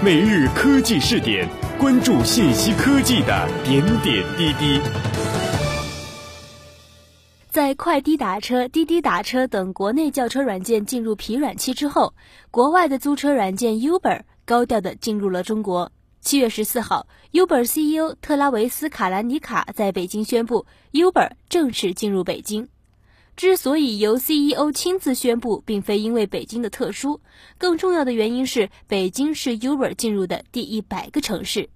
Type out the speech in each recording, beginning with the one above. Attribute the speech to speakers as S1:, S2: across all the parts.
S1: 每日科技试点，关注信息科技的点点滴滴。
S2: 在快滴打车、滴滴打车等国内轿车软件进入疲软期之后，国外的租车软件 Uber 高调的进入了中国。七月十四号，Uber CEO 特拉维斯·卡兰尼卡在北京宣布，Uber 正式进入北京。之所以由 CEO 亲自宣布，并非因为北京的特殊，更重要的原因是北京是 Uber 进入的第一百个城市。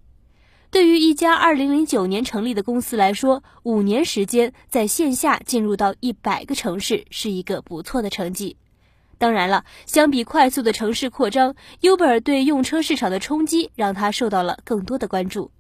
S2: 对于一家2009年成立的公司来说，五年时间在线下进入到一百个城市是一个不错的成绩。当然了，相比快速的城市扩张，Uber 对用车市场的冲击让它受到了更多的关注。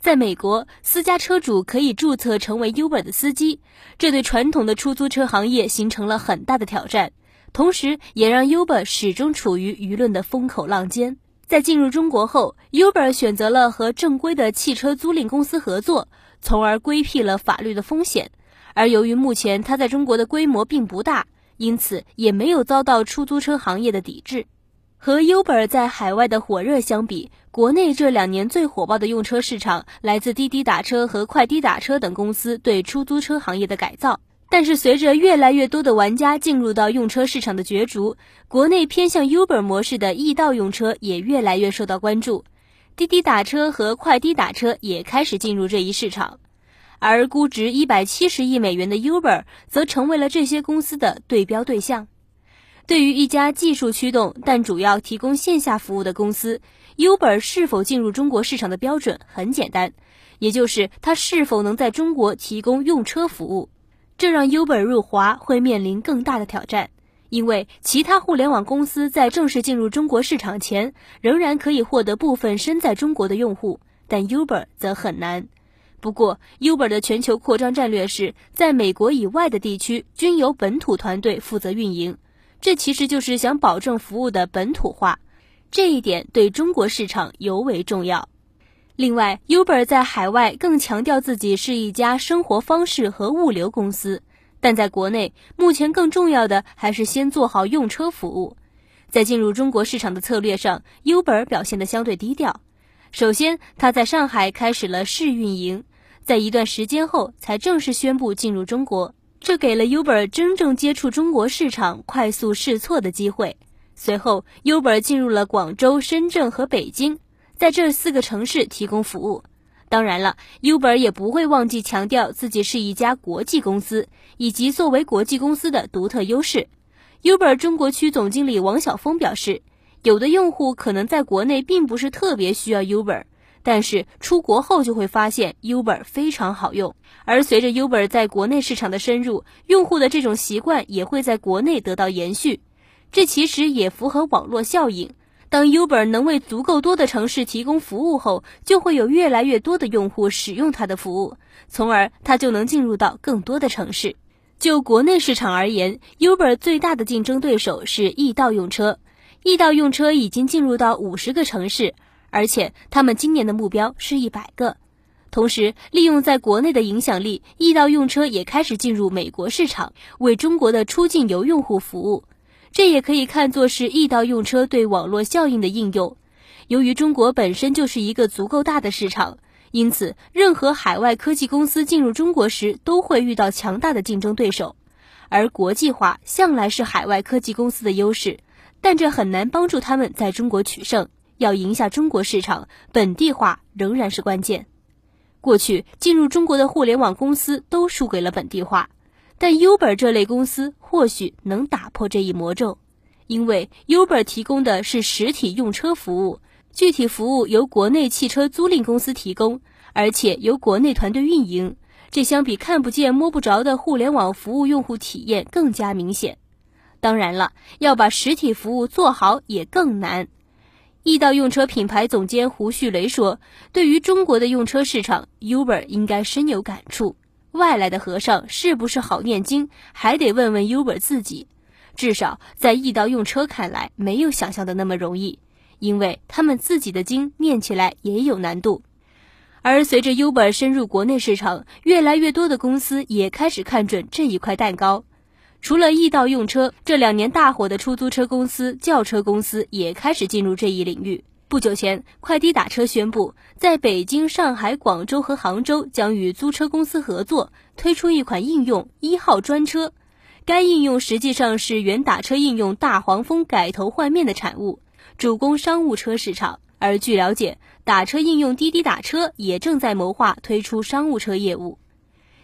S2: 在美国，私家车主可以注册成为 Uber 的司机，这对传统的出租车行业形成了很大的挑战，同时也让 Uber 始终处于舆论的风口浪尖。在进入中国后，Uber 选择了和正规的汽车租赁公司合作，从而规避了法律的风险。而由于目前它在中国的规模并不大。因此，也没有遭到出租车行业的抵制。和 Uber 在海外的火热相比，国内这两年最火爆的用车市场来自滴滴打车和快滴打车等公司对出租车行业的改造。但是，随着越来越多的玩家进入到用车市场的角逐，国内偏向 Uber 模式的易到用车也越来越受到关注。滴滴打车和快滴打车也开始进入这一市场。而估值一百七十亿美元的 Uber 则成为了这些公司的对标对象。对于一家技术驱动但主要提供线下服务的公司，Uber 是否进入中国市场的标准很简单，也就是它是否能在中国提供用车服务。这让 Uber 入华会面临更大的挑战，因为其他互联网公司在正式进入中国市场前，仍然可以获得部分身在中国的用户，但 Uber 则很难。不过，Uber 的全球扩张战略是在美国以外的地区均由本土团队负责运营，这其实就是想保证服务的本土化，这一点对中国市场尤为重要。另外，Uber 在海外更强调自己是一家生活方式和物流公司，但在国内，目前更重要的还是先做好用车服务。在进入中国市场的策略上，Uber 表现得相对低调。首先，他在上海开始了试运营。在一段时间后，才正式宣布进入中国，这给了 Uber 真正接触中国市场、快速试错的机会。随后，Uber 进入了广州、深圳和北京，在这四个城市提供服务。当然了，Uber 也不会忘记强调自己是一家国际公司，以及作为国际公司的独特优势。Uber 中国区总经理王晓峰表示，有的用户可能在国内并不是特别需要 Uber。但是出国后就会发现 Uber 非常好用，而随着 Uber 在国内市场的深入，用户的这种习惯也会在国内得到延续。这其实也符合网络效应。当 Uber 能为足够多的城市提供服务后，就会有越来越多的用户使用它的服务，从而它就能进入到更多的城市。就国内市场而言，Uber 最大的竞争对手是易到用车。易到用车已经进入到五十个城市。而且他们今年的目标是一百个。同时，利用在国内的影响力，易到用车也开始进入美国市场，为中国的出境游用户服务。这也可以看作是易到用车对网络效应的应用。由于中国本身就是一个足够大的市场，因此任何海外科技公司进入中国时都会遇到强大的竞争对手。而国际化向来是海外科技公司的优势，但这很难帮助他们在中国取胜。要赢下中国市场，本地化仍然是关键。过去进入中国的互联网公司都输给了本地化，但 Uber 这类公司或许能打破这一魔咒，因为 Uber 提供的是实体用车服务，具体服务由国内汽车租赁公司提供，而且由国内团队运营。这相比看不见摸不着的互联网服务，用户体验更加明显。当然了，要把实体服务做好也更难。易到用车品牌总监胡旭雷说：“对于中国的用车市场，Uber 应该深有感触。外来的和尚是不是好念经，还得问问 Uber 自己。至少在易到用车看来，没有想象的那么容易，因为他们自己的经念起来也有难度。而随着 Uber 深入国内市场，越来越多的公司也开始看准这一块蛋糕。”除了易到用车，这两年大火的出租车公司、轿车公司也开始进入这一领域。不久前，快滴打车宣布，在北京、上海、广州和杭州将与租车公司合作，推出一款应用“一号专车”。该应用实际上是原打车应用大黄蜂改头换面的产物，主攻商务车市场。而据了解，打车应用滴滴打车也正在谋划推出商务车业务。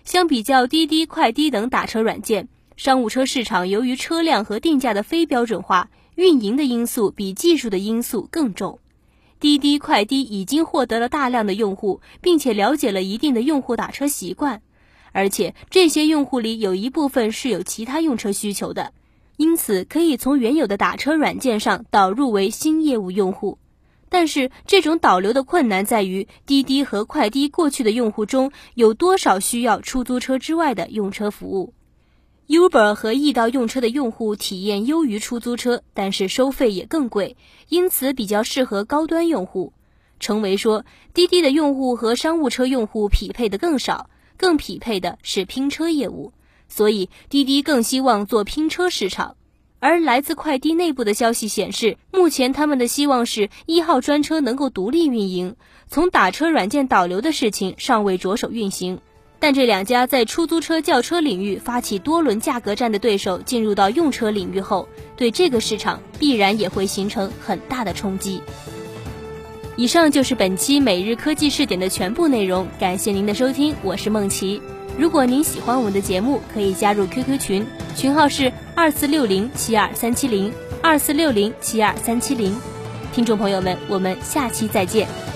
S2: 相比较滴滴、快滴等打车软件，商务车市场由于车辆和定价的非标准化，运营的因素比技术的因素更重。滴滴快滴已经获得了大量的用户，并且了解了一定的用户打车习惯，而且这些用户里有一部分是有其他用车需求的，因此可以从原有的打车软件上导入为新业务用户。但是这种导流的困难在于，滴滴和快滴过去的用户中有多少需要出租车之外的用车服务？Uber 和易到用车的用户体验优于出租车，但是收费也更贵，因此比较适合高端用户。程维说，滴滴的用户和商务车用户匹配的更少，更匹配的是拼车业务，所以滴滴更希望做拼车市场。而来自快滴内部的消息显示，目前他们的希望是一号专车能够独立运营，从打车软件导流的事情尚未着手运行。但这两家在出租车轿车领域发起多轮价格战的对手进入到用车领域后，对这个市场必然也会形成很大的冲击。以上就是本期每日科技视点的全部内容，感谢您的收听，我是梦琪。如果您喜欢我们的节目，可以加入 QQ 群，群号是二四六零七二三七零二四六零七二三七零。听众朋友们，我们下期再见。